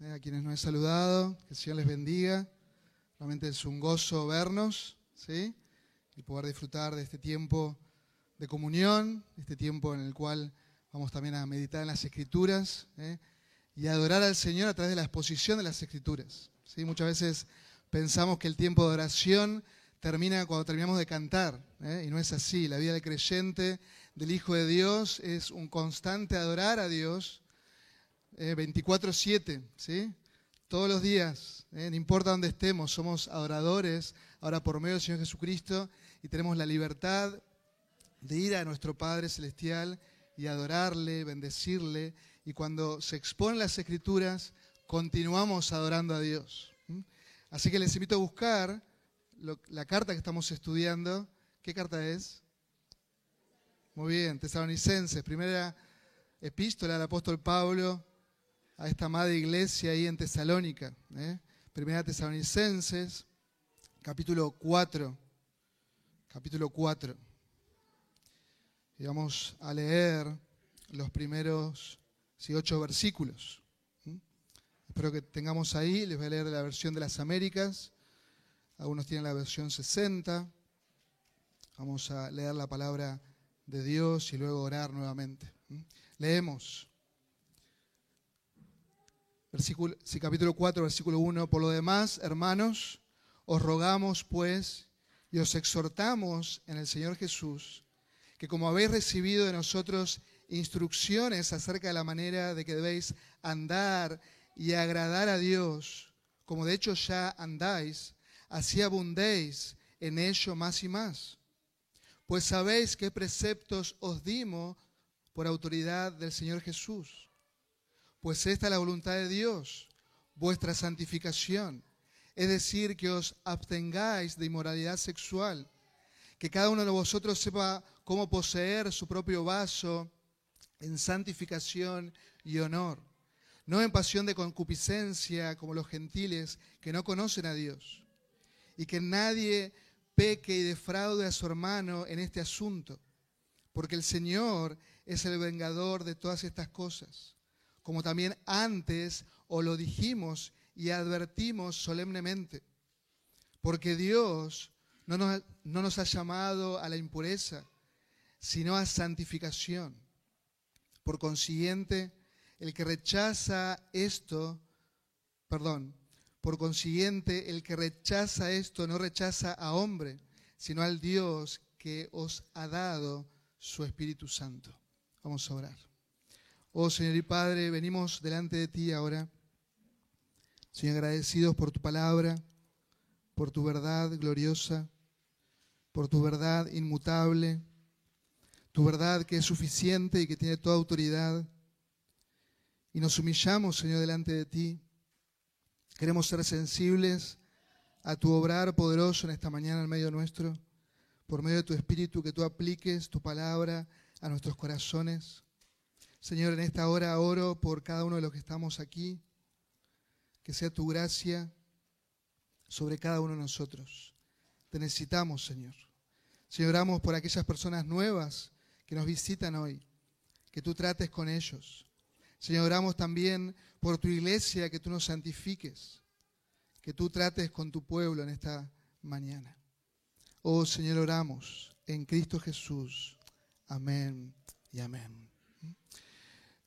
eh, a quienes nos he saludado, que el Señor les bendiga. Realmente es un gozo vernos, ¿sí? Y poder disfrutar de este tiempo de comunión, este tiempo en el cual vamos también a meditar en las Escrituras ¿eh? y adorar al Señor a través de la exposición de las Escrituras. ¿sí? Muchas veces pensamos que el tiempo de oración termina cuando terminamos de cantar, ¿eh? y no es así. La vida del creyente, del Hijo de Dios, es un constante adorar a Dios 24/7, eh, ¿sí? Todos los días, ¿eh? no importa dónde estemos, somos adoradores, ahora por medio del Señor Jesucristo, y tenemos la libertad de ir a nuestro Padre Celestial y adorarle, bendecirle, y cuando se exponen las Escrituras, continuamos adorando a Dios. Así que les invito a buscar la carta que estamos estudiando. ¿Qué carta es? Muy bien, Tesalonicenses, primera epístola del apóstol Pablo a esta amada iglesia ahí en Tesalónica. ¿eh? Primera Tesalonicenses, capítulo 4. Capítulo 4. Y vamos a leer los primeros ocho versículos. Espero que tengamos ahí, les voy a leer la versión de las Américas. Algunos tienen la versión 60. Vamos a leer la palabra de Dios y luego orar nuevamente. Leemos. Capítulo 4, versículo 1. Por lo demás, hermanos, os rogamos pues y os exhortamos en el Señor Jesús, que como habéis recibido de nosotros instrucciones acerca de la manera de que debéis andar y agradar a Dios, como de hecho ya andáis, así abundéis en ello más y más. Pues sabéis qué preceptos os dimos por autoridad del Señor Jesús pues esta es la voluntad de Dios, vuestra santificación. Es decir, que os abstengáis de inmoralidad sexual, que cada uno de vosotros sepa cómo poseer su propio vaso en santificación y honor, no en pasión de concupiscencia como los gentiles que no conocen a Dios, y que nadie peque y defraude a su hermano en este asunto, porque el Señor es el vengador de todas estas cosas como también antes os lo dijimos y advertimos solemnemente. Porque Dios no nos, no nos ha llamado a la impureza, sino a santificación. Por consiguiente, el que rechaza esto, perdón, por consiguiente, el que rechaza esto no rechaza a hombre, sino al Dios que os ha dado su Espíritu Santo. Vamos a orar. Oh Señor y Padre, venimos delante de ti ahora, Señor, agradecidos por tu palabra, por tu verdad gloriosa, por tu verdad inmutable, tu verdad que es suficiente y que tiene toda autoridad. Y nos humillamos, Señor, delante de ti. Queremos ser sensibles a tu obrar poderoso en esta mañana en medio nuestro, por medio de tu Espíritu, que tú apliques tu palabra a nuestros corazones. Señor, en esta hora oro por cada uno de los que estamos aquí, que sea tu gracia sobre cada uno de nosotros. Te necesitamos, Señor. Señor, oramos por aquellas personas nuevas que nos visitan hoy, que tú trates con ellos. Señor, oramos también por tu iglesia, que tú nos santifiques, que tú trates con tu pueblo en esta mañana. Oh Señor, oramos en Cristo Jesús. Amén y amén.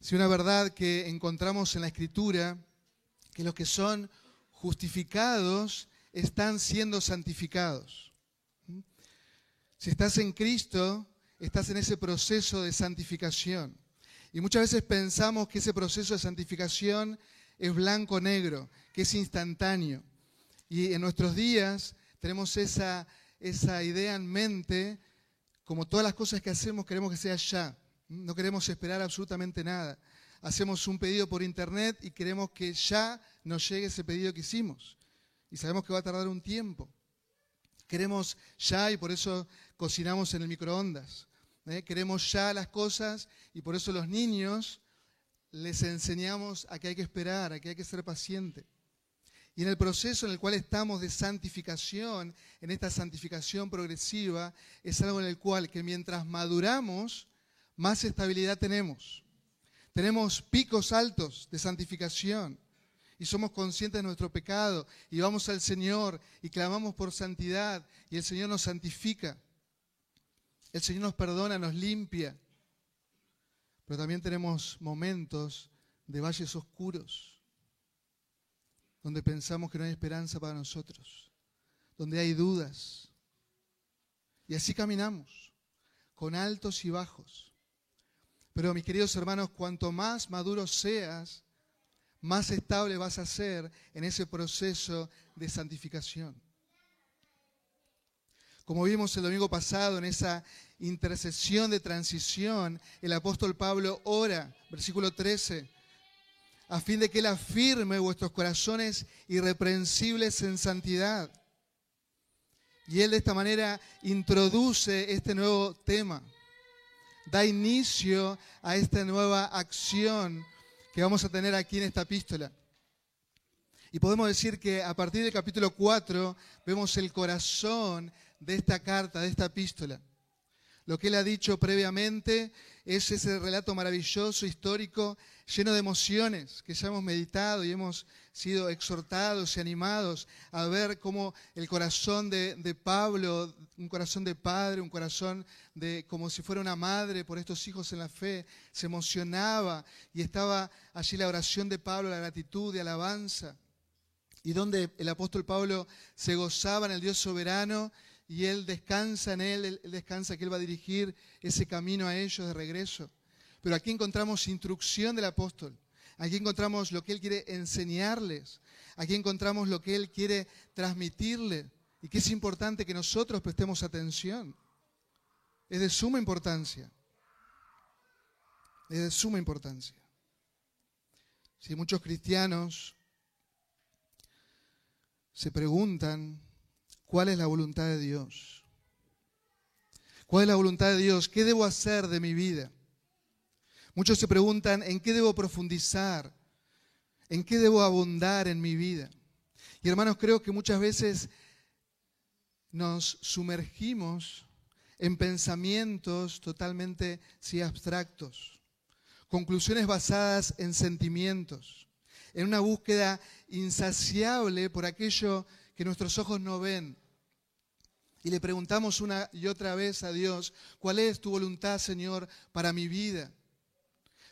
Si una verdad que encontramos en la Escritura, que los que son justificados están siendo santificados. Si estás en Cristo, estás en ese proceso de santificación. Y muchas veces pensamos que ese proceso de santificación es blanco-negro, que es instantáneo. Y en nuestros días tenemos esa, esa idea en mente, como todas las cosas que hacemos queremos que sea ya. No queremos esperar absolutamente nada. Hacemos un pedido por internet y queremos que ya nos llegue ese pedido que hicimos. Y sabemos que va a tardar un tiempo. Queremos ya y por eso cocinamos en el microondas. ¿eh? Queremos ya las cosas y por eso los niños les enseñamos a que hay que esperar, a que hay que ser paciente. Y en el proceso en el cual estamos de santificación, en esta santificación progresiva, es algo en el cual que mientras maduramos, más estabilidad tenemos. Tenemos picos altos de santificación, y somos conscientes de nuestro pecado y vamos al Señor y clamamos por santidad y el Señor nos santifica. El Señor nos perdona, nos limpia. Pero también tenemos momentos de valles oscuros, donde pensamos que no hay esperanza para nosotros, donde hay dudas. Y así caminamos, con altos y bajos. Pero mis queridos hermanos, cuanto más maduro seas, más estable vas a ser en ese proceso de santificación. Como vimos el domingo pasado en esa intercesión de transición, el apóstol Pablo ora, versículo 13, a fin de que Él afirme vuestros corazones irreprensibles en santidad. Y Él de esta manera introduce este nuevo tema, da inicio a esta nueva acción que vamos a tener aquí en esta epístola. Y podemos decir que a partir del capítulo 4 vemos el corazón de esta carta, de esta epístola. Lo que él ha dicho previamente es ese relato maravilloso, histórico, lleno de emociones, que ya hemos meditado y hemos sido exhortados y animados a ver cómo el corazón de, de, Pablo, un corazón de padre, un corazón de como si fuera una madre por estos hijos en la fe, se emocionaba y estaba allí la oración de Pablo, la gratitud y alabanza, y donde el apóstol Pablo se gozaba en el Dios soberano y Él descansa en Él, Él descansa que Él va a dirigir ese camino a ellos de regreso. Pero aquí encontramos instrucción del apóstol, aquí encontramos lo que Él quiere enseñarles, aquí encontramos lo que Él quiere transmitirles y que es importante que nosotros prestemos atención. Es de suma importancia. Es de suma importancia. Si muchos cristianos se preguntan, ¿Cuál es la voluntad de Dios? ¿Cuál es la voluntad de Dios? ¿Qué debo hacer de mi vida? Muchos se preguntan, ¿en qué debo profundizar? ¿En qué debo abundar en mi vida? Y hermanos, creo que muchas veces nos sumergimos en pensamientos totalmente sí, abstractos, conclusiones basadas en sentimientos, en una búsqueda insaciable por aquello que nuestros ojos no ven, y le preguntamos una y otra vez a Dios, ¿cuál es tu voluntad, Señor, para mi vida?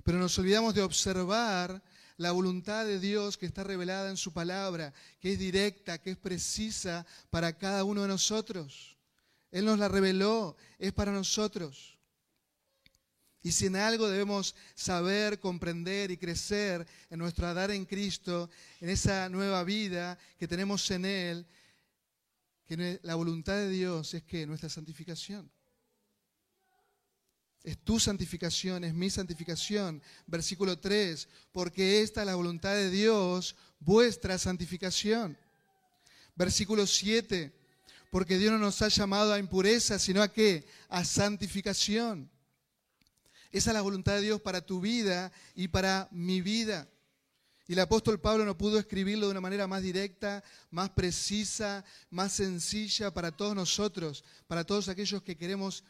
Pero nos olvidamos de observar la voluntad de Dios que está revelada en su palabra, que es directa, que es precisa para cada uno de nosotros. Él nos la reveló, es para nosotros. Y si en algo debemos saber, comprender y crecer en nuestro dar en Cristo, en esa nueva vida que tenemos en Él, que la voluntad de Dios es que nuestra santificación. Es tu santificación, es mi santificación. Versículo 3, porque esta es la voluntad de Dios, vuestra santificación. Versículo 7, porque Dios no nos ha llamado a impureza, sino a qué? A santificación. Esa es la voluntad de Dios para tu vida y para mi vida. Y el apóstol Pablo no pudo escribirlo de una manera más directa, más precisa, más sencilla para todos nosotros, para todos aquellos que queremos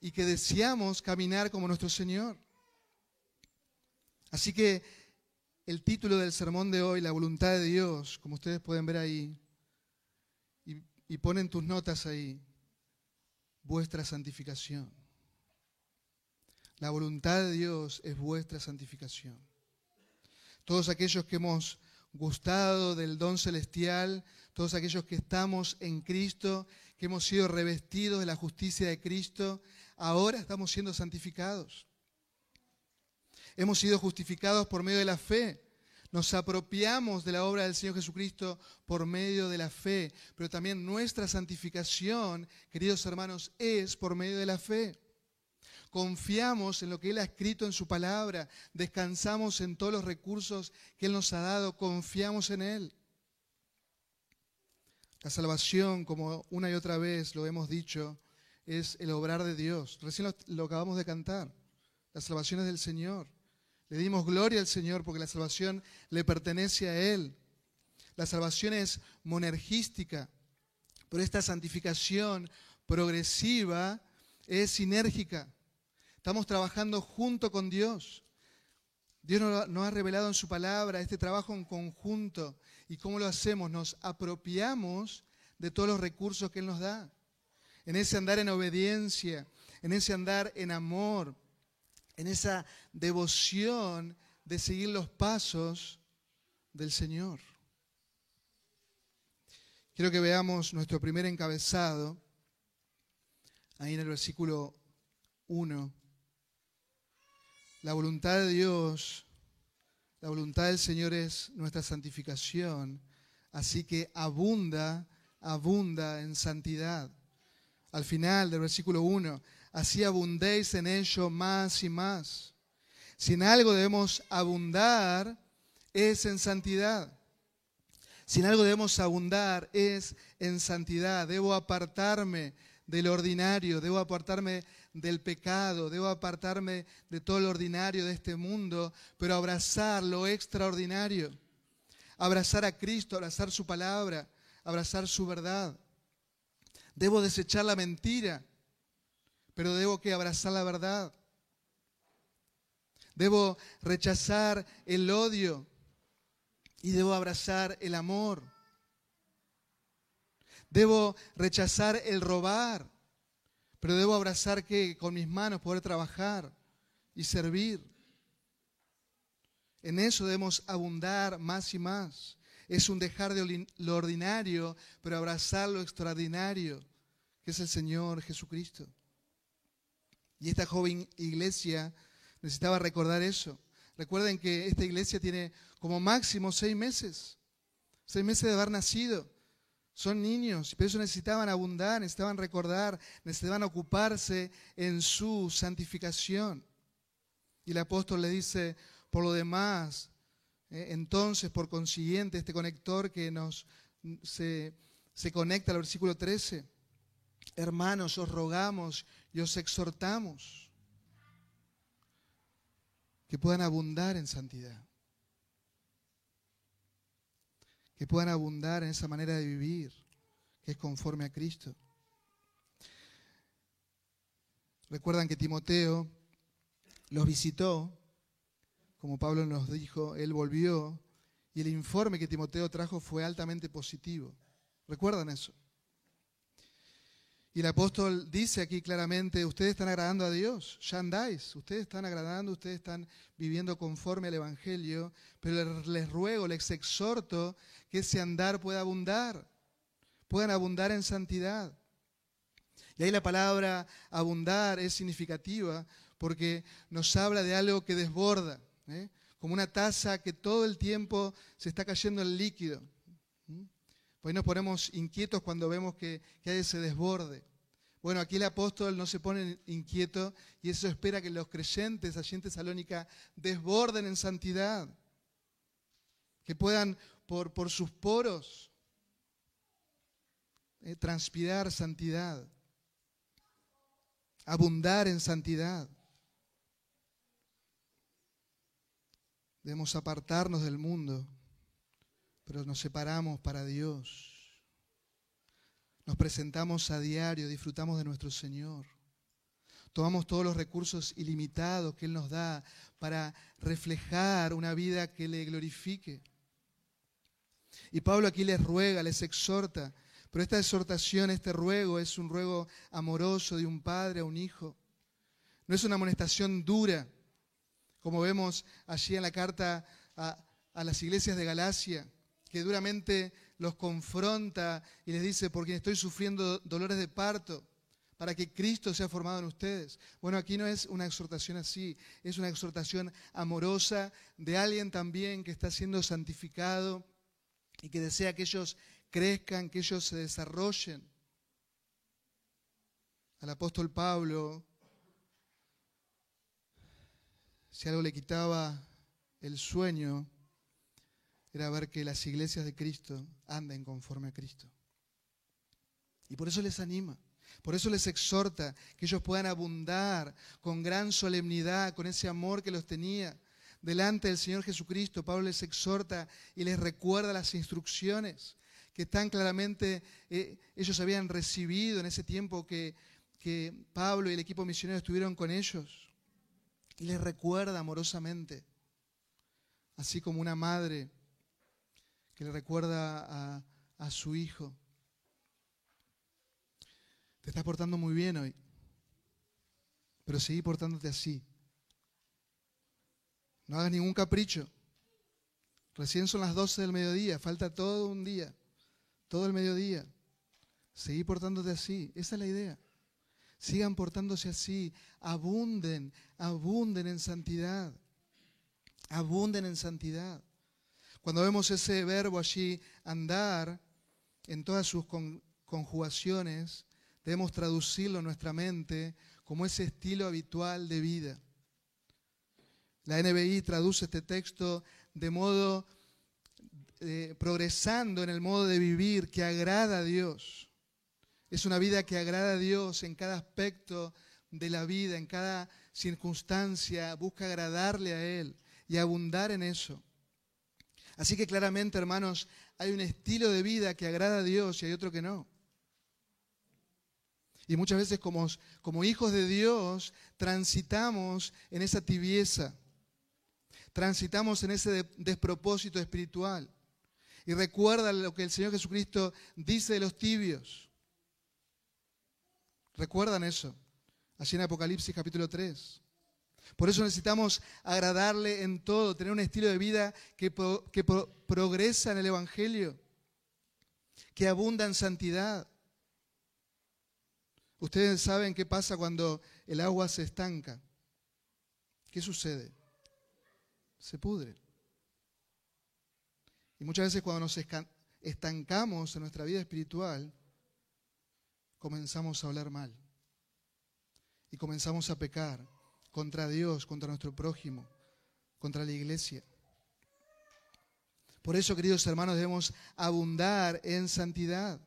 y que deseamos caminar como nuestro Señor. Así que el título del sermón de hoy, la voluntad de Dios, como ustedes pueden ver ahí, y, ponen tus notas ahí, vuestra santificación. La voluntad de Dios es vuestra santificación todos aquellos que hemos gustado del don celestial, todos aquellos que estamos en Cristo, que hemos sido revestidos de la justicia de Cristo, ahora estamos siendo santificados. Hemos sido justificados por medio de la fe. Nos apropiamos de la obra del Señor Jesucristo por medio de la fe, pero también nuestra santificación, queridos hermanos, es por medio de la fe confiamos en lo que Él ha escrito en su palabra, descansamos en todos los recursos que Él nos ha dado, confiamos en Él. La salvación, como una y otra vez lo hemos dicho, es el obrar de Dios. Recién lo, acabamos de cantar. La salvación es del Señor. Le dimos gloria al Señor porque la salvación le pertenece a Él. La salvación es monergística, pero esta santificación progresiva es sinérgica. Estamos trabajando junto con Dios. Dios nos ha revelado en su palabra este trabajo en conjunto. ¿Y cómo lo hacemos? Nos apropiamos de todos los recursos que Él nos da. En ese andar en obediencia, en ese andar en amor, en esa devoción de seguir los pasos del Señor. Quiero que veamos nuestro primer encabezado, ahí en el versículo 1. La voluntad de Dios, la voluntad del Señor es nuestra santificación, así que abunda, abunda en santidad. Al final del versículo 1, así abundéis en ello más y más. Si en algo debemos abundar, es en santidad. Si en algo debemos abundar es en santidad. Debo apartarme del ordinario, debo apartarme del pecado, debo apartarme de todo lo ordinario de este mundo, pero abrazar lo extraordinario. Abrazar a Cristo, abrazar su palabra, abrazar su verdad. Debo desechar la mentira, pero debo que abrazar la verdad. Debo rechazar el odio, y debo abrazar el amor. Debo rechazar el robar, pero debo abrazar que con mis manos poder trabajar y servir. En eso debemos abundar más y más. Es un dejar de lo ordinario, pero abrazar lo extraordinario, que es el Señor Jesucristo. Y esta joven iglesia necesitaba recordar eso. Recuerden que esta iglesia tiene como máximo seis meses, seis meses de haber nacido. Son niños, pero eso necesitaban abundar, necesitaban recordar, necesitaban ocuparse en su santificación. Y el apóstol le dice, por lo demás, eh, entonces, por consiguiente, este conector que nos se, se conecta al versículo 13, hermanos, os rogamos y os exhortamos que puedan abundar en santidad, que puedan abundar en esa manera de vivir que es conforme a Cristo. Recuerdan que Timoteo los visitó, como Pablo nos dijo, él volvió y el informe que Timoteo trajo fue altamente positivo. ¿Recuerdan eso? Y el apóstol dice aquí claramente, ustedes están agradando a Dios, ya andáis, ustedes están agradando, ustedes están viviendo conforme al Evangelio, pero les, ruego, les exhorto que ese andar pueda abundar, puedan abundar en santidad. Y ahí la palabra abundar es significativa porque nos habla de algo que desborda, ¿eh? como una taza que todo el tiempo se está cayendo el líquido. Pues nos ponemos inquietos cuando vemos que, hay ese desborde. Bueno, aquí el apóstol no se pone inquieto y eso espera que los creyentes allí en Tesalónica desborden en santidad, que puedan por, por sus poros eh, transpirar santidad, abundar en santidad. Debemos apartarnos del mundo pero nos separamos para Dios. Nos presentamos a diario, disfrutamos de nuestro Señor. Tomamos todos los recursos ilimitados que Él nos da para reflejar una vida que le glorifique. Y Pablo aquí les ruega, les exhorta, pero esta exhortación, este ruego es un ruego amoroso de un padre a un hijo. No es una amonestación dura, como vemos allí en la carta a, a las iglesias de Galacia, que duramente los confronta y les dice, porque estoy sufriendo dolores de parto, para que Cristo sea formado en ustedes. Bueno, aquí no es una exhortación así, es una exhortación amorosa de alguien también que está siendo santificado y que desea que ellos crezcan, que ellos se desarrollen. Al apóstol Pablo, si algo le quitaba el sueño, era ver que las iglesias de Cristo anden conforme a Cristo. Y por eso les anima, por eso les exhorta que ellos puedan abundar con gran solemnidad, con ese amor que los tenía delante del Señor Jesucristo. Pablo les exhorta y les recuerda las instrucciones que tan claramente eh, ellos habían recibido en ese tiempo que, que Pablo y el equipo misionero estuvieron con ellos. Y les recuerda amorosamente así como una madre le recuerda a, a su hijo. Te estás portando muy bien hoy, pero seguí portándote así. No hagas ningún capricho. Recién son las 12 del mediodía, falta todo un día, todo el mediodía. Seguí portándote así, esa es la idea. Sigan portándose así, abunden, abunden en santidad, abunden en santidad. Cuando vemos ese verbo allí, andar, en todas sus conjugaciones, debemos traducirlo en nuestra mente como ese estilo habitual de vida. La NBI traduce este texto de modo eh, progresando en el modo de vivir que agrada a Dios. Es una vida que agrada a Dios en cada aspecto de la vida, en cada circunstancia, busca agradarle a Él y abundar en eso. Así que claramente, hermanos, hay un estilo de vida que agrada a Dios y hay otro que no. Y muchas veces como, hijos de Dios transitamos en esa tibieza, transitamos en ese despropósito espiritual. Y recuerda lo que el Señor Jesucristo dice de los tibios. ¿Recuerdan eso? Así en Apocalipsis capítulo 3. Por eso necesitamos agradarle en todo, tener un estilo de vida que, que progresa en el Evangelio, que abunda en santidad. Ustedes saben qué pasa cuando el agua se estanca. ¿Qué sucede? Se pudre. Y muchas veces cuando nos estancamos en nuestra vida espiritual, comenzamos a hablar mal. Y comenzamos a pecar contra Dios, contra nuestro prójimo, contra la iglesia. Por eso, queridos hermanos, debemos abundar en santidad.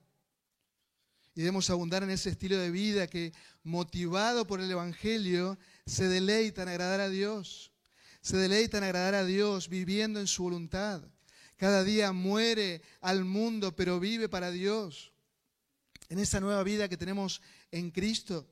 Y debemos abundar en ese estilo de vida que, motivado por el Evangelio, se deleita en agradar a Dios. Se deleita en agradar a Dios viviendo en su voluntad. Cada día muere al mundo, pero vive para Dios. En esa nueva vida que tenemos en Cristo.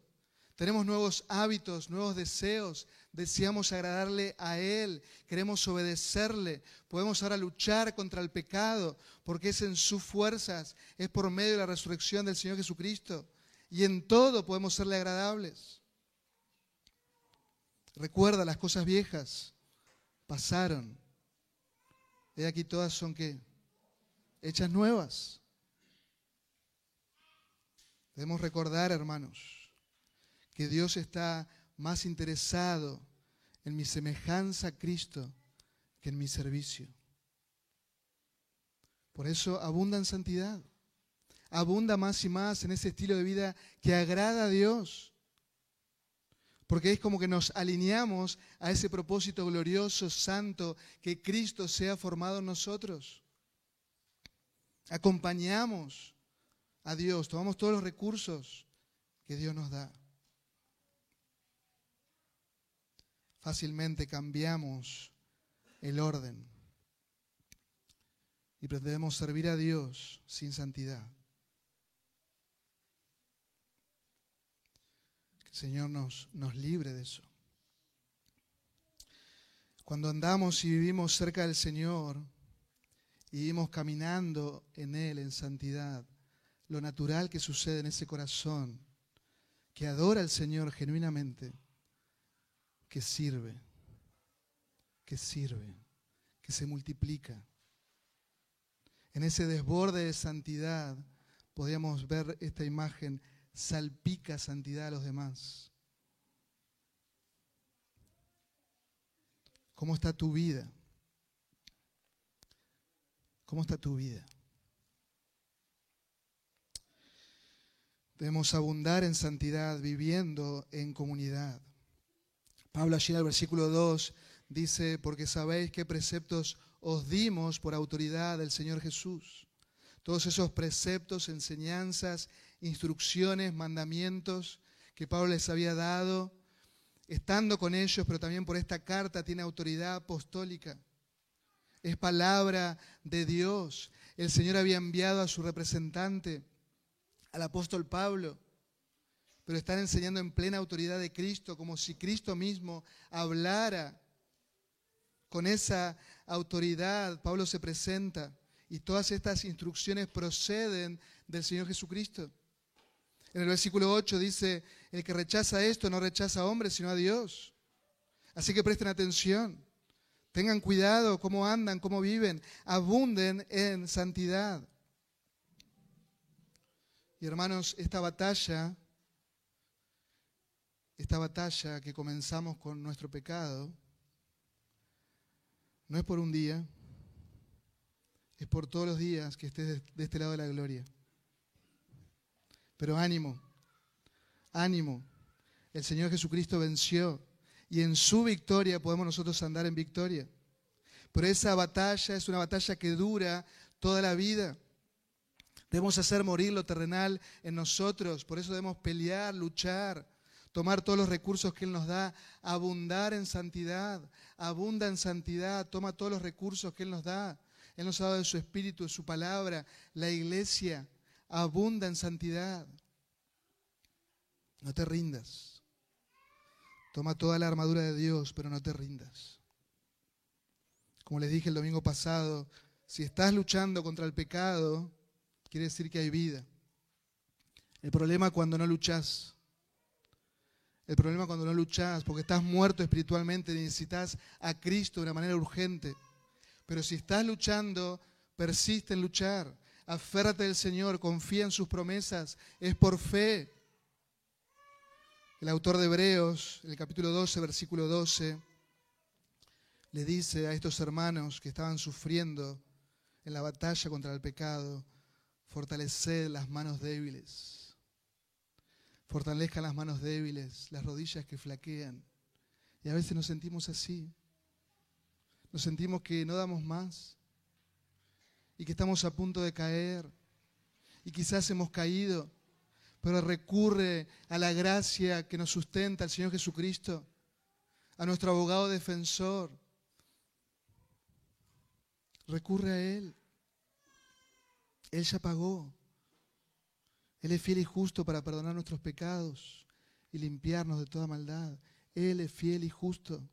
Tenemos nuevos hábitos, nuevos deseos, deseamos agradarle a Él, queremos obedecerle, podemos ahora luchar contra el pecado, porque es en sus fuerzas, es por medio de la resurrección del Señor Jesucristo, y en todo podemos serle agradables. Recuerda, las cosas viejas pasaron, y aquí todas son que hechas nuevas. Debemos recordar, hermanos, que Dios está más interesado en mi semejanza a Cristo que en mi servicio. Por eso abunda en santidad, abunda más y más en ese estilo de vida que agrada a Dios. Porque es como que nos alineamos a ese propósito glorioso, santo, que Cristo sea formado en nosotros. Acompañamos a Dios, tomamos todos los recursos que Dios nos da. Fácilmente cambiamos el orden y pretendemos servir a Dios sin santidad. Que el Señor nos, nos libre de eso. Cuando andamos y vivimos cerca del Señor y vivimos caminando en Él en santidad, lo natural que sucede en ese corazón que adora al Señor genuinamente, que sirve, que sirve, que se multiplica. En ese desborde de santidad podríamos ver esta imagen, salpica santidad a los demás. ¿Cómo está tu vida? ¿Cómo está tu vida? Debemos abundar en santidad viviendo en comunidad. Pablo allí en el versículo 2 dice, porque sabéis qué preceptos os dimos por autoridad del Señor Jesús. Todos esos preceptos, enseñanzas, instrucciones, mandamientos que Pablo les había dado, estando con ellos, pero también por esta carta tiene autoridad apostólica. Es palabra de Dios. El Señor había enviado a su representante, al apóstol Pablo, pero están enseñando en plena autoridad de Cristo, como si Cristo mismo hablara con esa autoridad, Pablo se presenta y todas estas instrucciones proceden del Señor Jesucristo. En el versículo 8 dice, el que rechaza esto no rechaza a hombres, sino a Dios. Así que presten atención, tengan cuidado cómo andan, cómo viven, abunden en santidad. Y hermanos, esta batalla, esta batalla que comenzamos con nuestro pecado, no es por un día, es por todos los días que estés de este lado de la gloria. Pero ánimo, ánimo. El Señor Jesucristo venció y en su victoria podemos nosotros andar en victoria. Pero esa batalla es una batalla que dura toda la vida. Debemos hacer morir lo terrenal en nosotros, por eso debemos pelear, luchar, tomar todos los recursos que Él nos da, abundar en santidad, abunda en santidad, toma todos los recursos que Él nos da. Él nos ha dado de su espíritu, de su palabra, la iglesia abunda en santidad. No te rindas. Toma toda la armadura de Dios, pero no te rindas. Como les dije el domingo pasado, si estás luchando contra el pecado, quiere decir que hay vida. El problema cuando no luchas. El problema cuando no luchas, porque estás muerto espiritualmente, necesitas a Cristo de una manera urgente. Pero si estás luchando, persiste en luchar. Aférrate del Señor, confía en sus promesas, es por fe. El autor de Hebreos, en el capítulo 12, versículo 12, le dice a estos hermanos que estaban sufriendo en la batalla contra el pecado, fortaleced las manos débiles. Fortalezcan las manos débiles, las rodillas que flaquean. Y a veces nos sentimos así. Nos sentimos que no damos más y que estamos a punto de caer y quizás hemos caído, pero recurre a la gracia que nos sustenta el Señor Jesucristo, a nuestro abogado defensor. Recurre a Él. Él ya pagó. Él es fiel y justo para perdonar nuestros pecados y limpiarnos de toda maldad. Él es fiel y justo.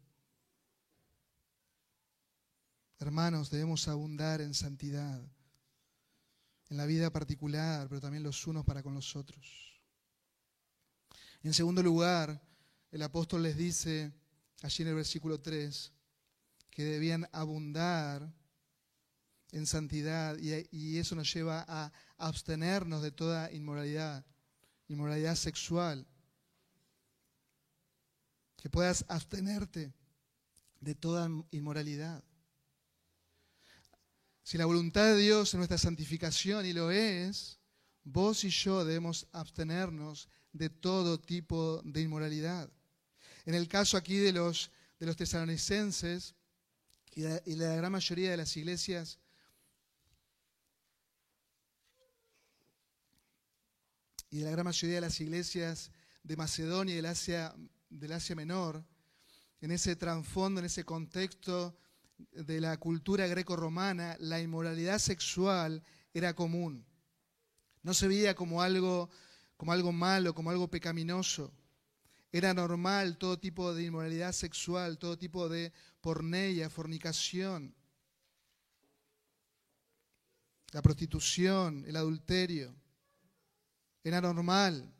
Hermanos, debemos abundar en santidad, en la vida particular, pero también los unos para con los otros. En segundo lugar, el apóstol les dice, allí en el versículo 3, que debían abundar en santidad y, eso nos lleva a abstenernos de toda inmoralidad, inmoralidad sexual. Que puedas abstenerte de toda inmoralidad. Si la voluntad de Dios es nuestra santificación, y lo es, vos y yo debemos abstenernos de todo tipo de inmoralidad. En el caso aquí de los, de los tesalonicenses y, y la gran mayoría de las iglesias, y de la gran mayoría de las iglesias de Macedonia y del Asia, Menor, en ese trasfondo, en ese contexto de la cultura greco-romana, la inmoralidad sexual era común. No se veía como algo, como algo malo, como algo pecaminoso. Era normal todo tipo de inmoralidad sexual, todo tipo de porneia, fornicación, la prostitución, el adulterio. Era normal.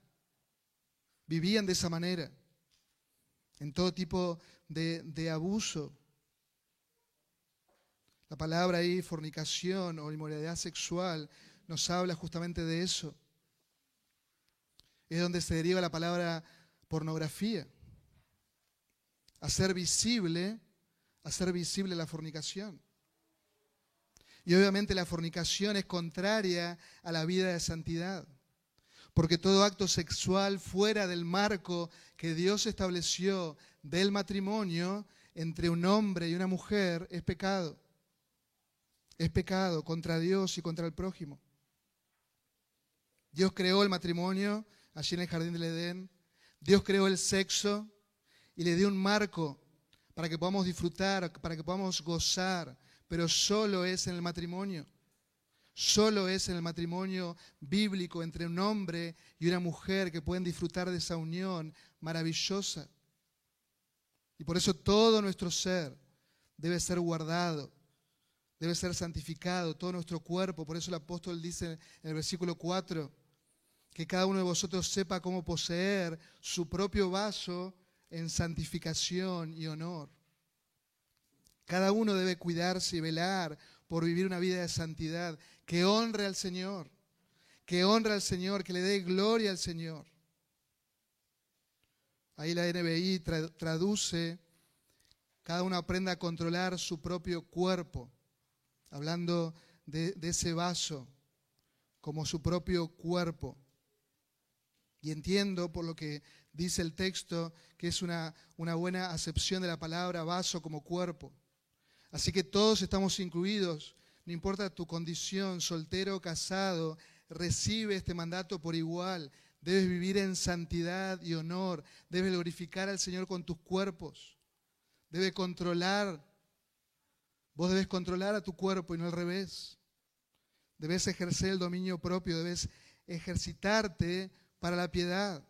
Vivían de esa manera, en todo tipo de, abuso. La palabra ahí, fornicación o inmoralidad sexual, nos habla justamente de eso. Es donde se deriva la palabra pornografía. Hacer visible, hacer visible la fornicación. Y obviamente la fornicación es contraria a la vida de santidad. Porque todo acto sexual fuera del marco que Dios estableció del matrimonio entre un hombre y una mujer es pecado es pecado contra Dios y contra el prójimo. Dios creó el matrimonio allí en el jardín del Edén. Dios creó el sexo y le dio un marco para que podamos disfrutar, para que podamos gozar, pero solo es en el matrimonio. Solo es en el matrimonio bíblico entre un hombre y una mujer que pueden disfrutar de esa unión maravillosa. Y por eso todo nuestro ser debe ser guardado, debe ser santificado, todo nuestro cuerpo. Por eso el apóstol dice en el versículo 4, que cada uno de vosotros sepa cómo poseer su propio vaso en santificación y honor. Cada uno debe cuidarse y velar por vivir una vida de santidad que honre al Señor, que honre al Señor, que le dé gloria al Señor. Ahí la NBI traduce, cada uno aprenda a controlar su propio cuerpo, hablando de, ese vaso como su propio cuerpo. Y entiendo por lo que dice el texto que es una buena acepción de la palabra vaso como cuerpo. Así que todos estamos incluidos, no importa tu condición, soltero o casado, recibe este mandato por igual. Debes vivir en santidad y honor, debes glorificar al Señor con tus cuerpos, debes controlar, vos debes controlar a tu cuerpo y no al revés. Debes ejercer el dominio propio, debes ejercitarte para la piedad.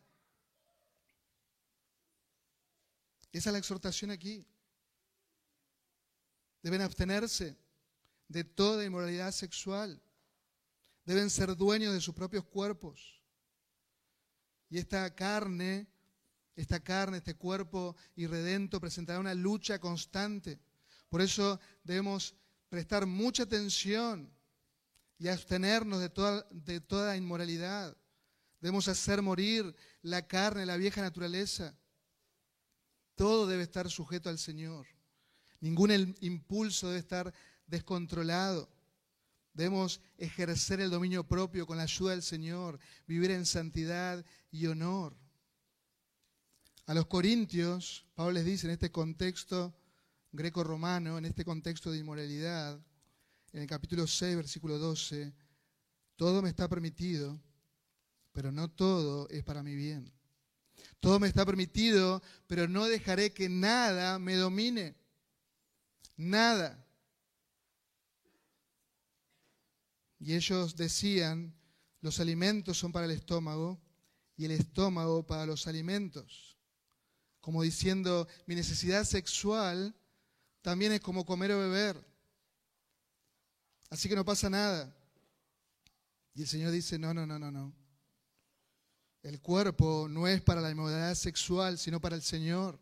Esa es la exhortación aquí. Deben abstenerse de toda inmoralidad sexual. Deben ser dueños de sus propios cuerpos. Y esta carne, esta carne, este cuerpo irredento presentará una lucha constante. Por eso debemos prestar mucha atención y abstenernos de toda, de toda inmoralidad. Debemos hacer morir la carne, la vieja naturaleza. Todo debe estar sujeto al Señor. Ningún impulso debe estar descontrolado. Debemos ejercer el dominio propio con la ayuda del Señor, vivir en santidad y honor. A los corintios, Pablo les dice en este contexto greco-romano, en este contexto de inmoralidad, en el capítulo 6, versículo 12, todo me está permitido, pero no todo es para mi bien. Todo me está permitido, pero no dejaré que nada me domine. Nada. Y ellos decían, los alimentos son para el estómago y el estómago para los alimentos. Como diciendo, mi necesidad sexual también es como comer o beber. Así que no pasa nada. Y el Señor dice, no, no, no, no, no. El cuerpo no es para la inmoralidad sexual, sino para el Señor.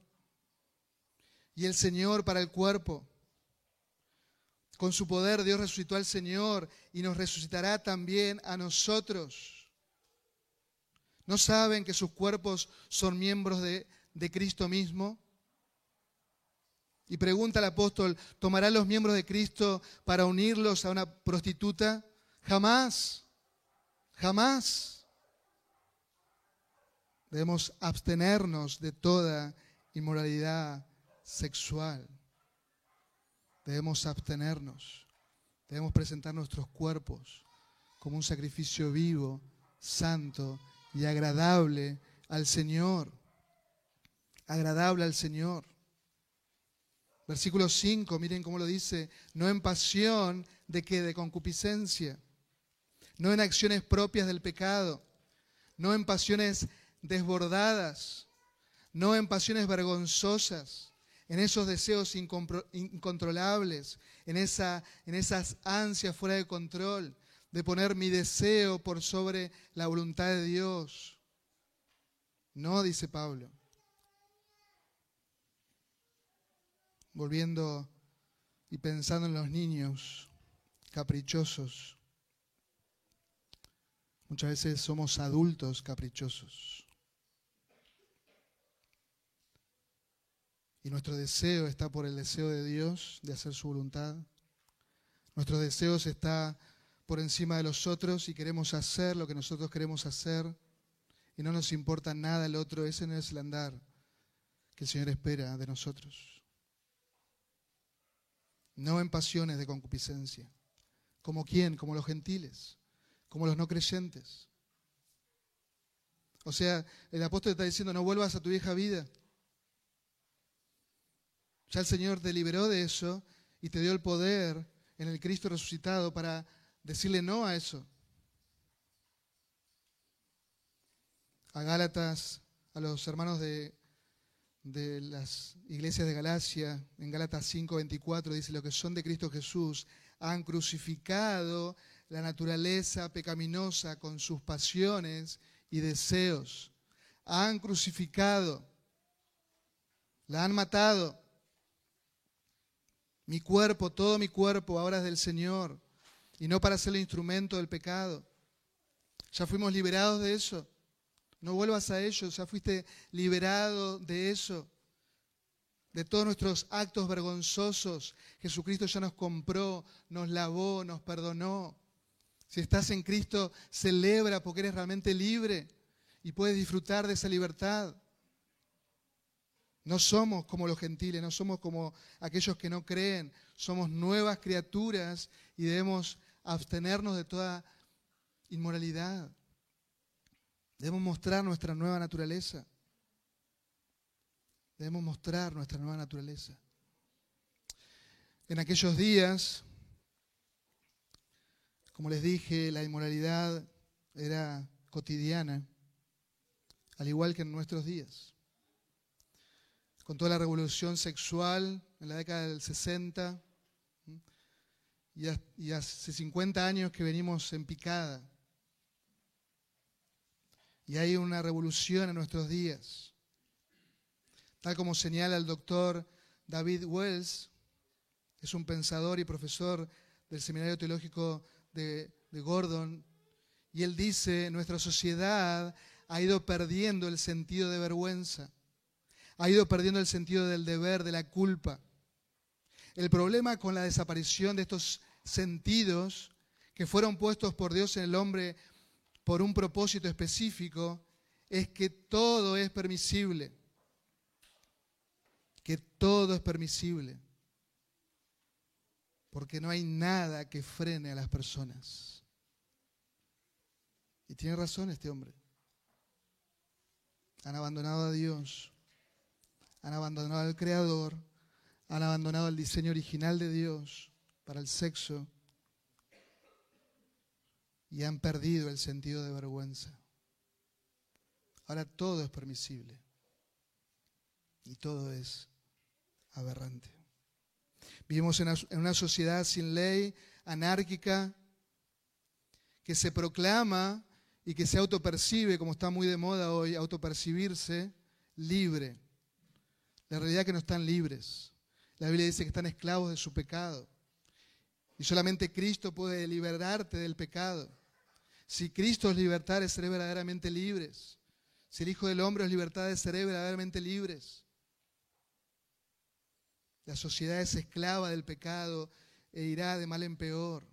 Y el Señor para el cuerpo. Con su poder Dios resucitó al Señor y nos resucitará también a nosotros. ¿No saben que sus cuerpos son miembros de, Cristo mismo? Y pregunta el apóstol, ¿tomará los miembros de Cristo para unirlos a una prostituta? Jamás, jamás. Debemos abstenernos de toda inmoralidad sexual. Debemos abstenernos. Debemos presentar nuestros cuerpos como un sacrificio vivo, santo y agradable al Señor. Agradable al Señor. Versículo 5, miren cómo lo dice, no en pasión de que de concupiscencia, no en acciones propias del pecado, no en pasiones desbordadas, no en pasiones vergonzosas, en esos deseos incontrolables, en, esa, en esas ansias fuera de control, de poner mi deseo por sobre la voluntad de Dios. No, dice Pablo. Volviendo y pensando en los niños caprichosos. Muchas veces somos adultos caprichosos. Y nuestro deseo está por el deseo de Dios de hacer su voluntad. Nuestro deseo está por encima de los otros y queremos hacer lo que nosotros queremos hacer y no nos importa nada el otro. Ese no es el andar que el Señor espera de nosotros. No en pasiones de concupiscencia. ¿Como quién? Como los gentiles, como los no creyentes. O sea, el apóstol está diciendo, no vuelvas a tu vieja vida. Ya el Señor te liberó de eso y te dio el poder en el Cristo resucitado para decirle no a eso. A Gálatas, a los hermanos de, las iglesias de Galacia, en Gálatas 5:24 dice, lo que son de Cristo Jesús han crucificado la naturaleza pecaminosa con sus pasiones y deseos. Han crucificado, la han matado. Mi cuerpo, todo mi cuerpo ahora es del Señor y no para ser el instrumento del pecado. Ya fuimos liberados de eso. No vuelvas a ello, ya fuiste liberado de eso, de todos nuestros actos vergonzosos. Jesucristo ya nos compró, nos lavó, nos perdonó. Si estás en Cristo, celebra porque eres realmente libre y puedes disfrutar de esa libertad. No somos como los gentiles, no somos como aquellos que no creen, somos nuevas criaturas y debemos abstenernos de toda inmoralidad. Debemos mostrar nuestra nueva naturaleza. Debemos mostrar nuestra nueva naturaleza. En aquellos días, como les dije, la inmoralidad era cotidiana, al igual que en nuestros días. Con toda la revolución sexual en la década del 60, y hace 50 años que venimos en picada y hay una revolución en nuestros días. Tal como señala el doctor David Wells, es un pensador y profesor del Seminario Teológico de, de Gordon, y él dice, nuestra sociedad ha ido perdiendo el sentido de vergüenza, ha ido perdiendo el sentido del deber, de la culpa. El problema con la desaparición de estos sentidos que fueron puestos por Dios en el hombre por un propósito específico es que todo es permisible. Que todo es permisible. Porque no hay nada que frene a las personas. Y tiene razón este hombre. Han abandonado a Dios. Han abandonado al Creador. Han abandonado el diseño original de Dios para el sexo y han perdido el sentido de vergüenza. Ahora todo es permisible y todo es aberrante. Vivimos en una sociedad sin ley, anárquica, que se proclama y que se autopercibe, como está muy de moda hoy, autopercibirse libre. La realidad es que no están libres. La Biblia dice que están esclavos de su pecado. Y solamente Cristo puede liberarte del pecado. Si Cristo es libertad, seré verdaderamente libres. Si el Hijo del Hombre es libertad, seré verdaderamente libres. La sociedad es esclava del pecado e irá de mal en peor.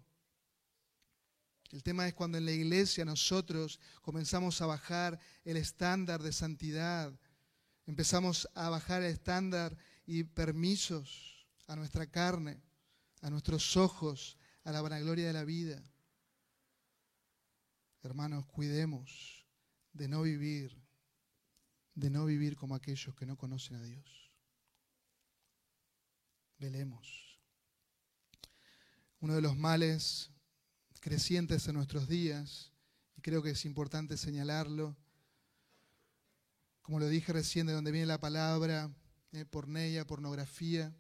El tema es cuando en la iglesia nosotros comenzamos a bajar el estándar de santidad, empezamos a bajar el estándar y permisos a nuestra carne, a nuestros ojos, a la vanagloria de la vida. Hermanos, cuidemos de no vivir, de no vivir como aquellos que no conocen a Dios. Velemos. Uno de los males crecientes en nuestros días, y creo que es importante señalarlo, como lo dije recién, de donde viene la palabra, eh, porneia, pornografía,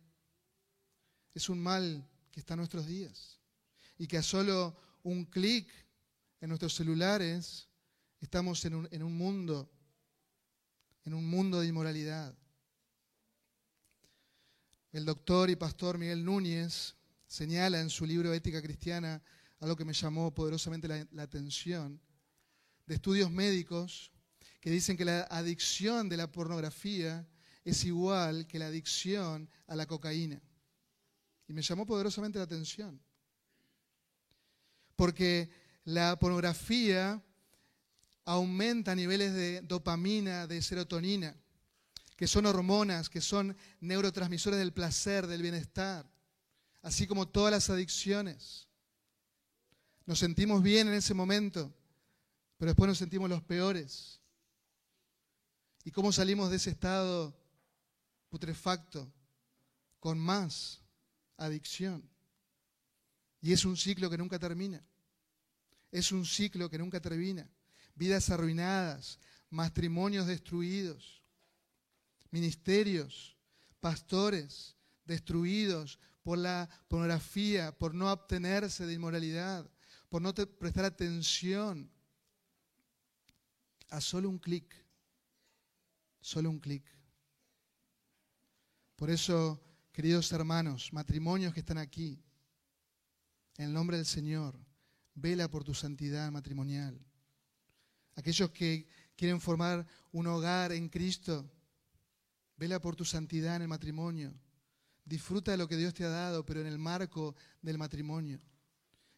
es un mal que está en nuestros días y que a solo un clic en nuestros celulares, estamos en un, mundo, en un mundo de inmoralidad. El doctor y pastor Miguel Núñez señala en su libro Ética Cristiana algo que me llamó poderosamente la, la atención, de estudios médicos que dicen que la adicción de la pornografía es igual que la adicción a la cocaína. Y me llamó poderosamente la atención. Porque la pornografía aumenta niveles de dopamina, de serotonina, que son hormonas, que son neurotransmisores del placer, del bienestar, así como todas las adicciones. Nos sentimos bien en ese momento, pero después nos sentimos los peores. ¿Y cómo salimos de ese estado putrefacto? Con más adicción. Y es un ciclo que nunca termina. Es un ciclo que nunca termina. Vidas arruinadas, matrimonios destruidos, ministerios, pastores destruidos por la pornografía, por no abstenerse de inmoralidad, por no prestar atención a solo un clic, solo un clic. Por eso, queridos hermanos, matrimonios que están aquí, en el nombre del Señor, vela por tu santidad matrimonial. Aquellos que quieren formar un hogar en Cristo, vela por tu santidad en el matrimonio. Disfruta de lo que Dios te ha dado, pero en el marco del matrimonio.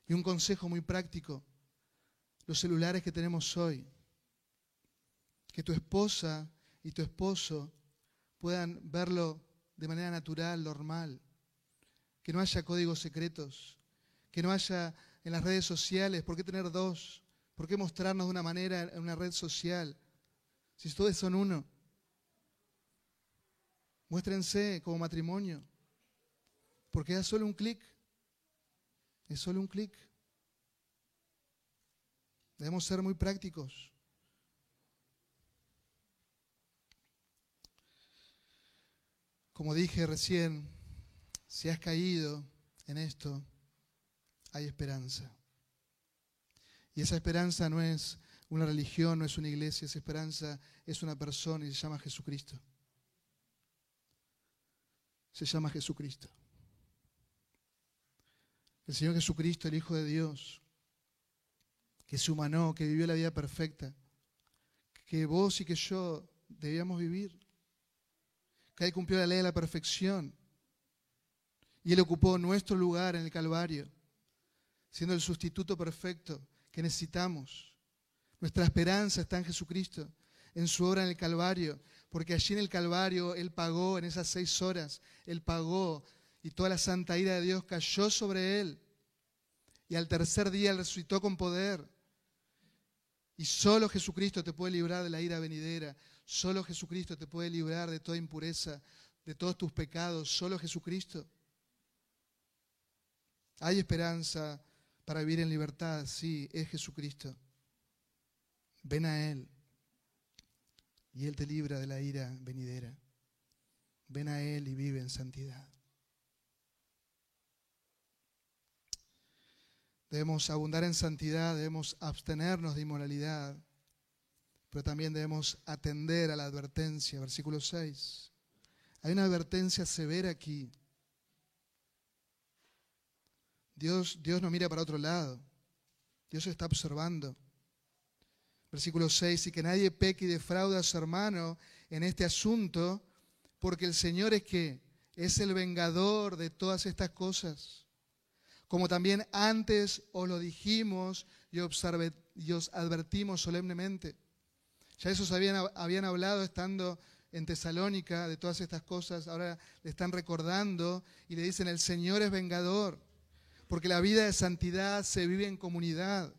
Y un consejo muy práctico, los celulares que tenemos hoy, que tu esposa y tu esposo puedan verlo de manera natural, normal, que no haya códigos secretos, que no haya en las redes sociales, ¿por qué tener dos? ¿Por qué mostrarnos de una manera en una red social? Si todos son uno. Muéstrense como matrimonio, porque es solo un clic, es solo un clic. Debemos ser muy prácticos. Como dije recién, si has caído en esto, hay esperanza. Y esa esperanza no es una religión, no es una iglesia, esa esperanza es una persona y se llama Jesucristo. Se llama Jesucristo. El Señor Jesucristo, el Hijo de Dios, que se humanó, que vivió la vida perfecta, que vos y que yo debíamos vivir que Él cumplió la ley a la perfección. Y Él ocupó nuestro lugar en el Calvario, siendo el sustituto perfecto que necesitamos. Nuestra esperanza está en Jesucristo, en su obra en el Calvario, porque allí en el Calvario Él pagó, en esas seis horas, Él pagó y toda la santa ira de Dios cayó sobre Él. Y al tercer día Él resucitó con poder. Y solo Jesucristo te puede librar de la ira venidera. Solo Jesucristo te puede librar de toda impureza, de todos tus pecados. Solo Jesucristo. Hay esperanza para vivir en libertad. Sí, es Jesucristo. Ven a Él. Y Él te libra de la ira venidera. Ven a Él y vive en santidad. Debemos abundar en santidad, debemos abstenernos de inmoralidad pero también debemos atender a la advertencia. Versículo 6. Hay una advertencia severa aquí. Dios, Dios no mira para otro lado. Dios está observando. Versículo 6. Y que nadie peque y defraude a su hermano en este asunto, porque el Señor es que es el vengador de todas estas cosas. Como también antes os lo dijimos y, y os advertimos solemnemente ya esos habían, habían hablado estando en Tesalónica de todas estas cosas, ahora le están recordando y le dicen, el Señor es vengador, porque la vida de santidad se vive en comunidad,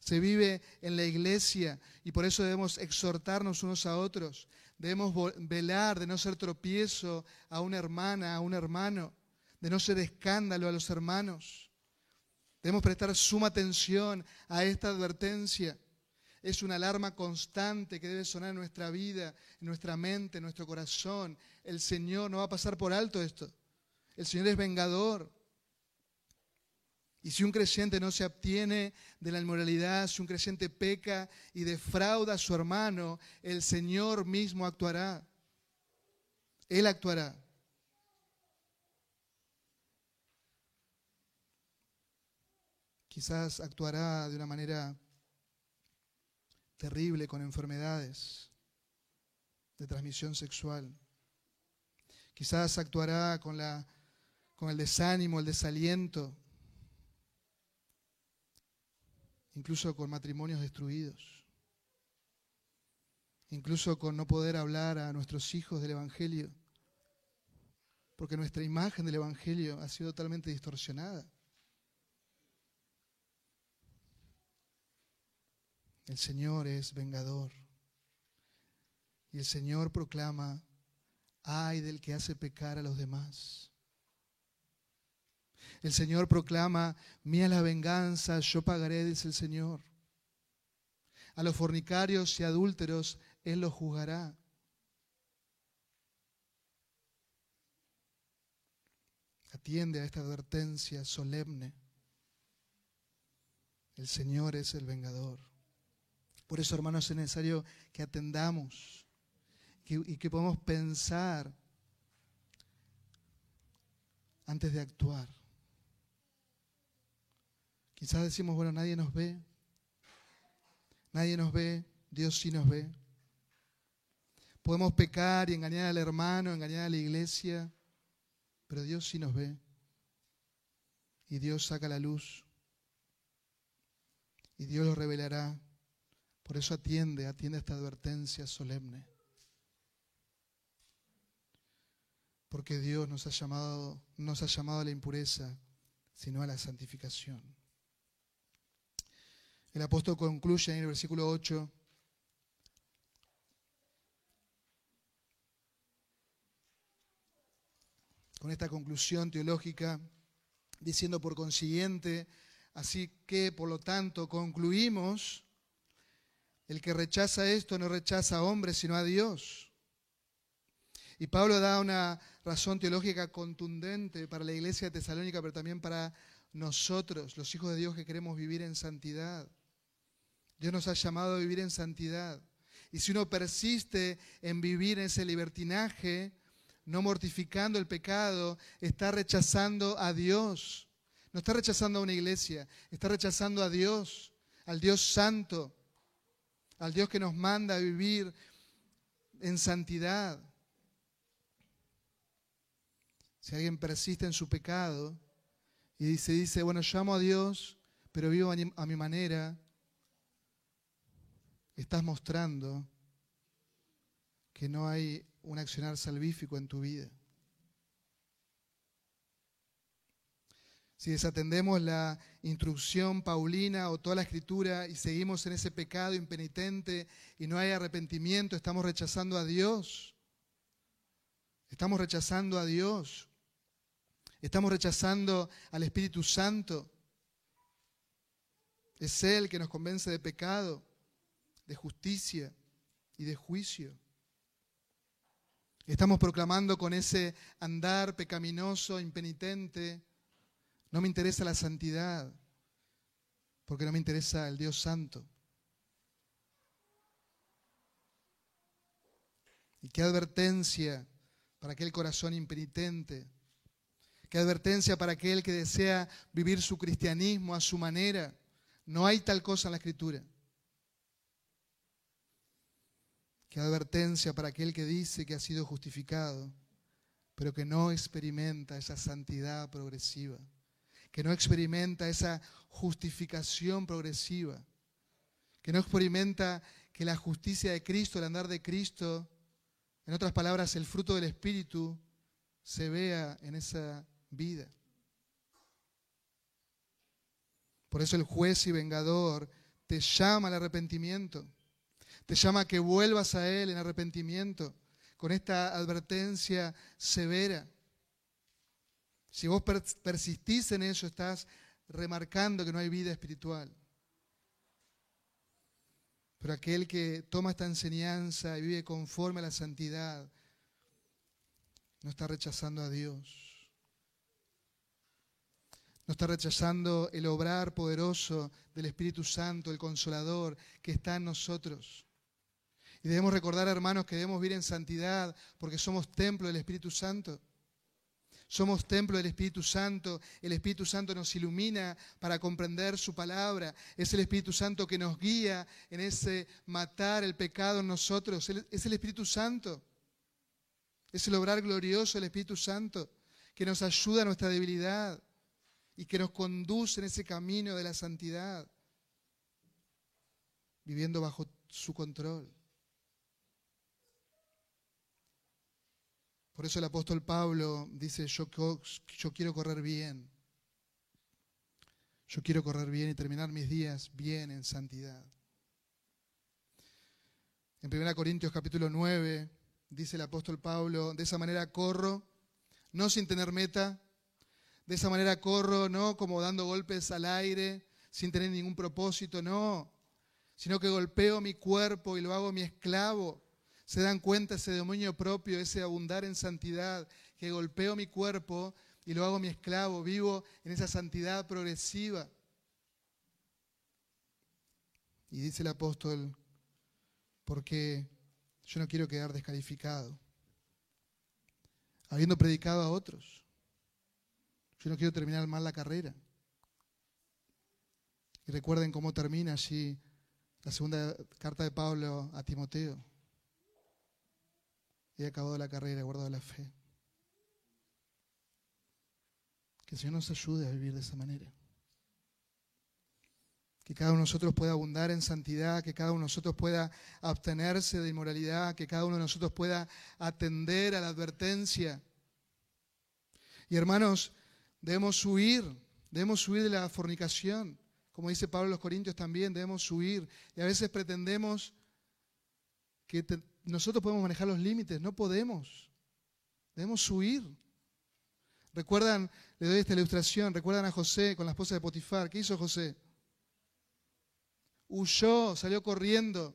se vive en la iglesia y por eso debemos exhortarnos unos a otros, debemos velar de no ser tropiezo a una hermana, a un hermano, de no ser escándalo a los hermanos. Debemos prestar suma atención a esta advertencia es una alarma constante que debe sonar en nuestra vida, en nuestra mente, en nuestro corazón. El Señor no va a pasar por alto esto. El Señor es vengador. Y si un creyente no se obtiene de la inmoralidad, si un creyente peca y defrauda a su hermano, el Señor mismo actuará. Él actuará. Quizás actuará de una manera terrible con enfermedades de transmisión sexual. Quizás actuará con, la, con el desánimo, el desaliento, incluso con matrimonios destruidos, incluso con no poder hablar a nuestros hijos del Evangelio, porque nuestra imagen del Evangelio ha sido totalmente distorsionada. El Señor es vengador. Y el Señor proclama, ay del que hace pecar a los demás. El Señor proclama, mía la venganza, yo pagaré, dice el Señor. A los fornicarios y adúlteros Él los juzgará. Atiende a esta advertencia solemne. El Señor es el vengador. Por eso, hermanos, es necesario que atendamos y que podamos pensar antes de actuar. Quizás decimos, bueno, nadie nos ve, nadie nos ve, Dios sí nos ve. Podemos pecar y engañar al hermano, engañar a la iglesia, pero Dios sí nos ve. Y Dios saca la luz. Y Dios lo revelará. Por eso atiende, atiende esta advertencia solemne. Porque Dios nos ha llamado, nos ha llamado a la impureza, sino a la santificación. El apóstol concluye en el versículo 8. Con esta conclusión teológica, diciendo por consiguiente, así que por lo tanto concluimos, el que rechaza esto no rechaza a hombres, sino a Dios. Y Pablo da una razón teológica contundente para la iglesia de Tesalónica, pero también para nosotros, los hijos de Dios que queremos vivir en santidad. Dios nos ha llamado a vivir en santidad. Y si uno persiste en vivir en ese libertinaje, no mortificando el pecado, está rechazando a Dios. No está rechazando a una iglesia, está rechazando a Dios, al Dios santo, al Dios que nos manda a vivir en santidad. Si alguien persiste en su pecado y dice, dice, bueno, llamo a Dios, pero vivo a mi manera, estás mostrando que no hay un accionar salvífico en tu vida. Si desatendemos la instrucción paulina o toda la escritura y seguimos en ese pecado impenitente y no hay arrepentimiento, estamos rechazando a Dios. Estamos rechazando a Dios. Estamos rechazando al Espíritu Santo. Es Él que nos convence de pecado de justicia y de juicio. Estamos proclamando con ese andar pecaminoso, impenitente, no me interesa la santidad, porque no me interesa el Dios Santo. Y qué advertencia para aquel corazón impenitente, qué advertencia para aquel que desea vivir su cristianismo a su manera. No hay tal cosa en la Escritura. Qué advertencia para aquel que dice que ha sido justificado, pero que no experimenta esa santidad progresiva, que no experimenta esa justificación progresiva, que no experimenta que la justicia de Cristo, el andar de Cristo, en otras palabras, el fruto del Espíritu, se vea en esa vida. Por eso el juez y vengador te llama al arrepentimiento. Te llama a que vuelvas a Él en arrepentimiento, con esta advertencia severa. Si vos persistís en eso, estás remarcando que no hay vida espiritual. Pero aquel que toma esta enseñanza y vive conforme a la santidad, no está rechazando a Dios. No está rechazando el obrar poderoso del Espíritu Santo, el Consolador que está en nosotros. Y debemos recordar, hermanos, que debemos vivir en santidad porque somos templo del Espíritu Santo. Somos templo del Espíritu Santo. El Espíritu Santo nos ilumina para comprender su palabra. Es el Espíritu Santo que nos guía en ese matar el pecado en nosotros. Es el Espíritu Santo. Es el obrar glorioso del Espíritu Santo que nos ayuda a nuestra debilidad y que nos conduce en ese camino de la santidad, viviendo bajo su control. Por eso el apóstol Pablo dice, yo, quiero correr bien. Yo quiero correr bien y terminar mis días bien en santidad. En 1 Corintios capítulo 9 dice el apóstol Pablo, de esa manera corro, no sin tener meta, de esa manera corro, no como dando golpes al aire, sin tener ningún propósito, no, sino que golpeo mi cuerpo y lo hago mi esclavo se dan cuenta ese dominio propio, ese abundar en santidad, que golpeo mi cuerpo y lo hago mi esclavo, vivo en esa santidad progresiva. Y dice el apóstol, porque yo no quiero quedar descalificado, habiendo predicado a otros. Yo no quiero terminar mal la carrera. Y recuerden cómo termina allí la segunda carta de Pablo a Timoteo. He acabado la carrera, he guardado la fe. Que el Señor nos ayude a vivir de esa manera. Que cada uno de nosotros pueda abundar en santidad, que cada uno de nosotros pueda abstenerse de inmoralidad, que cada uno de nosotros pueda atender a la advertencia. Y hermanos, debemos huir, debemos huir de la fornicación. Como dice Pablo a los Corintios también, debemos huir. Y a veces pretendemos que nosotros podemos manejar los límites. No podemos. Debemos huir. Recuerdan, le doy esta ilustración, recuerdan a José con la esposa de Potifar. ¿Qué hizo José? Huyó, salió corriendo.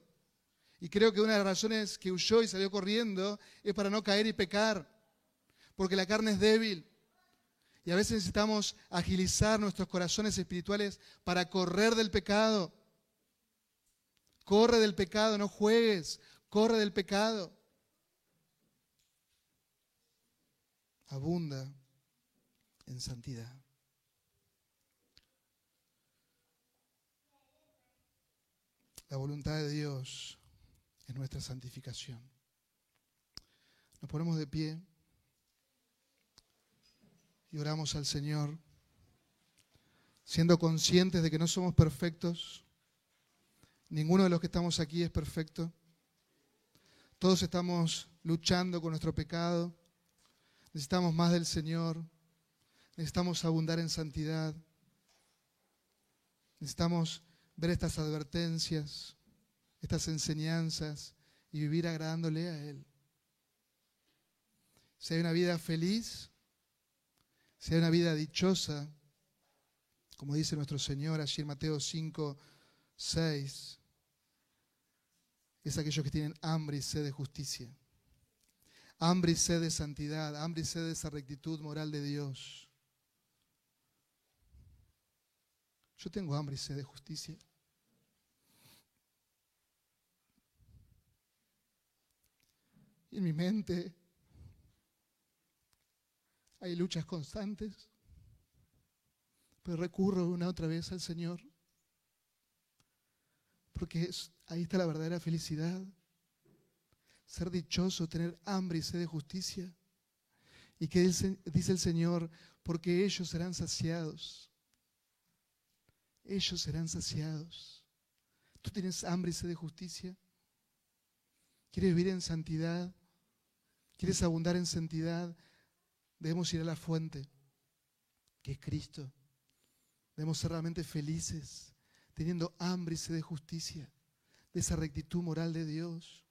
Y creo que una de las razones que huyó y salió corriendo es para no caer y pecar. Porque la carne es débil. Y a veces necesitamos agilizar nuestros corazones espirituales para correr del pecado. Corre del pecado, no juegues, corre del pecado. Abunda en santidad. La voluntad de Dios es nuestra santificación. Nos ponemos de pie y oramos al Señor, siendo conscientes de que no somos perfectos. Ninguno de los que estamos aquí es perfecto. Todos estamos luchando con nuestro pecado. Necesitamos más del Señor. Necesitamos abundar en santidad. Necesitamos ver estas advertencias, estas enseñanzas y vivir agradándole a Él. Si hay una vida feliz, sea una vida dichosa, como dice nuestro Señor allí en Mateo 5, 6, es aquellos que tienen hambre y sed de justicia, hambre y sed de santidad, hambre y sed de esa rectitud moral de Dios. Yo tengo hambre y sed de justicia. Y en mi mente hay luchas constantes, pero recurro una otra vez al Señor, porque ahí está la verdadera felicidad, ser dichoso, tener hambre y sed de justicia. Y que dice el Señor, porque ellos serán saciados. Ellos serán saciados. ¿Tú tienes hambre y sed de justicia? ¿Quieres vivir en santidad? ¿Quieres abundar en santidad? Debemos ir a la fuente, que es Cristo. Debemos ser realmente felices, teniendo hambre y sed de justicia, de esa rectitud moral de Dios.